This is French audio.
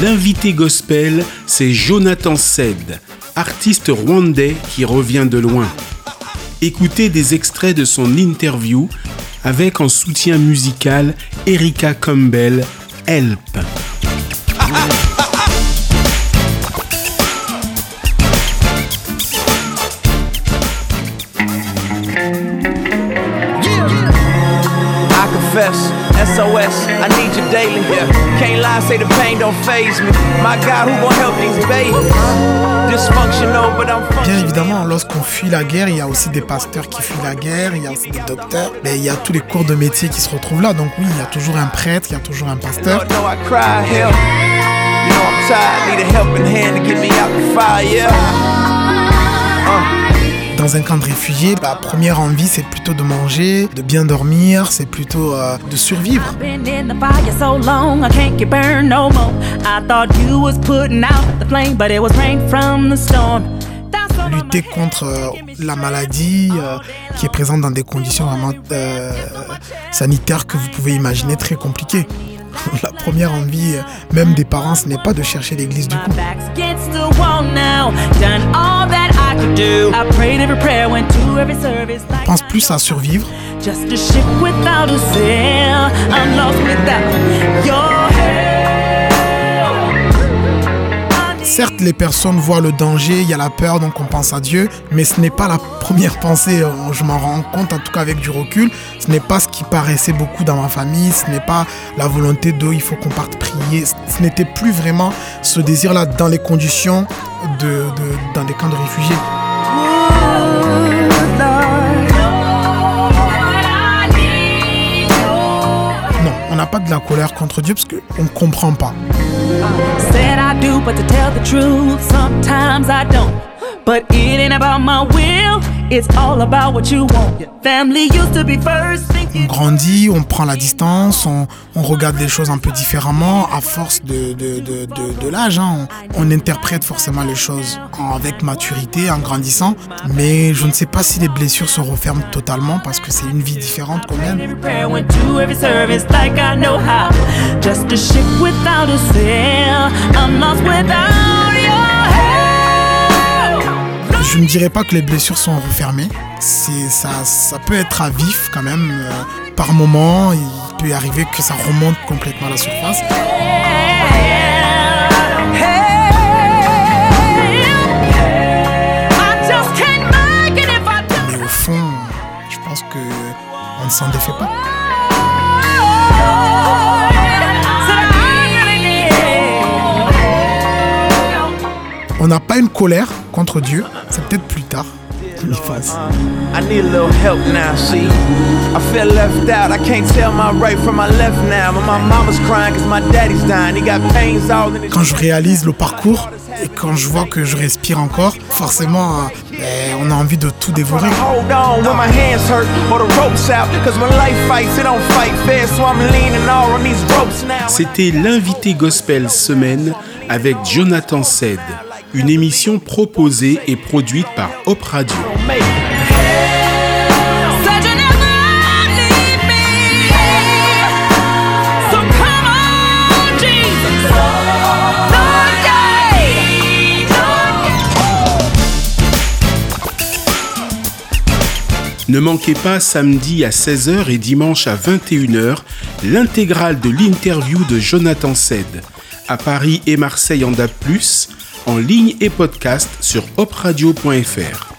L'invité gospel, c'est Jonathan Sed, artiste rwandais qui revient de loin. Écoutez des extraits de son interview avec en soutien musical Erika Campbell, Help. I need you daily. Can't lie, say the pain don't phase me. My God, who gon' help these babies? Dysfunctional, but I'm Bien évidemment, lorsqu'on fuit la guerre, il y a aussi des pasteurs qui fuient la guerre, il y a aussi des docteurs, mais il y a tous les cours de métier qui se retrouvent là. Donc oui, il y a toujours un prêtre, il y a toujours un pasteur. Dans un camp de réfugiés, la première envie c'est plutôt de manger, de bien dormir, c'est plutôt euh, de survivre. Lutter contre euh, la maladie euh, qui est présente dans des conditions vraiment sanitaires que vous pouvez imaginer très compliquées. La première envie, euh, même des parents, ce n'est pas de chercher l'église du coup. against the wall now. Certes, les personnes voient le danger, il y a la peur, donc on pense à Dieu, mais ce n'est pas la première pensée, euh, je m'en rends compte, en tout cas avec du recul, ce n'est pas ce qui paraissait beaucoup dans ma famille, ce n'est pas la volonté de il faut qu'on parte prier, ce n'était plus vraiment ce désir-là dans les conditions dans des camps de réfugiés. N'a pas de la colère contre Dieu parce qu'on ne comprend pas. Said I do, but to tell the truth, sometimes I don't. But it ain't about my will, it's all about what you want. Family used to be first. On grandit, on prend la distance, on, regarde les choses un peu différemment à force de, de, de, de, l'âge. hein. On, on interprète forcément les choses avec maturité, en grandissant. Mais je ne sais pas si les blessures se referment totalement parce que c'est une vie différente quand même. Je ne dirais pas que les blessures sont refermées. Ça, ça peut être à vif quand même. euh, par moment, il peut arriver que ça remonte complètement à la surface. Mais au fond, je pense que on ne s'en défait pas. On n'a pas une colère contre Dieu, c'est peut-être plus tard fasse. I need a little help now, see. I feel left out. I can't tell my right from my left now. But my mama's crying cause my daddy's dying. He got pains all in his Quand je réalise le parcours et quand je vois que je respire encore, forcément, euh, ben, on a envie de tout dévorer. Hold on when my hands hurt or the ropes out. Cause when life fights, it don't fight fair. So I'm leaning all on these ropes now. C'était l'invité gospel semaine avec Jonathan Sed, une émission proposée et produite par Hop Radio. Ne manquez pas samedi à 16h et dimanche à 21h l'intégrale de l'interview de Jonathan Sed à Paris et Marseille en DAB+, en ligne et podcast sur opradio.fr.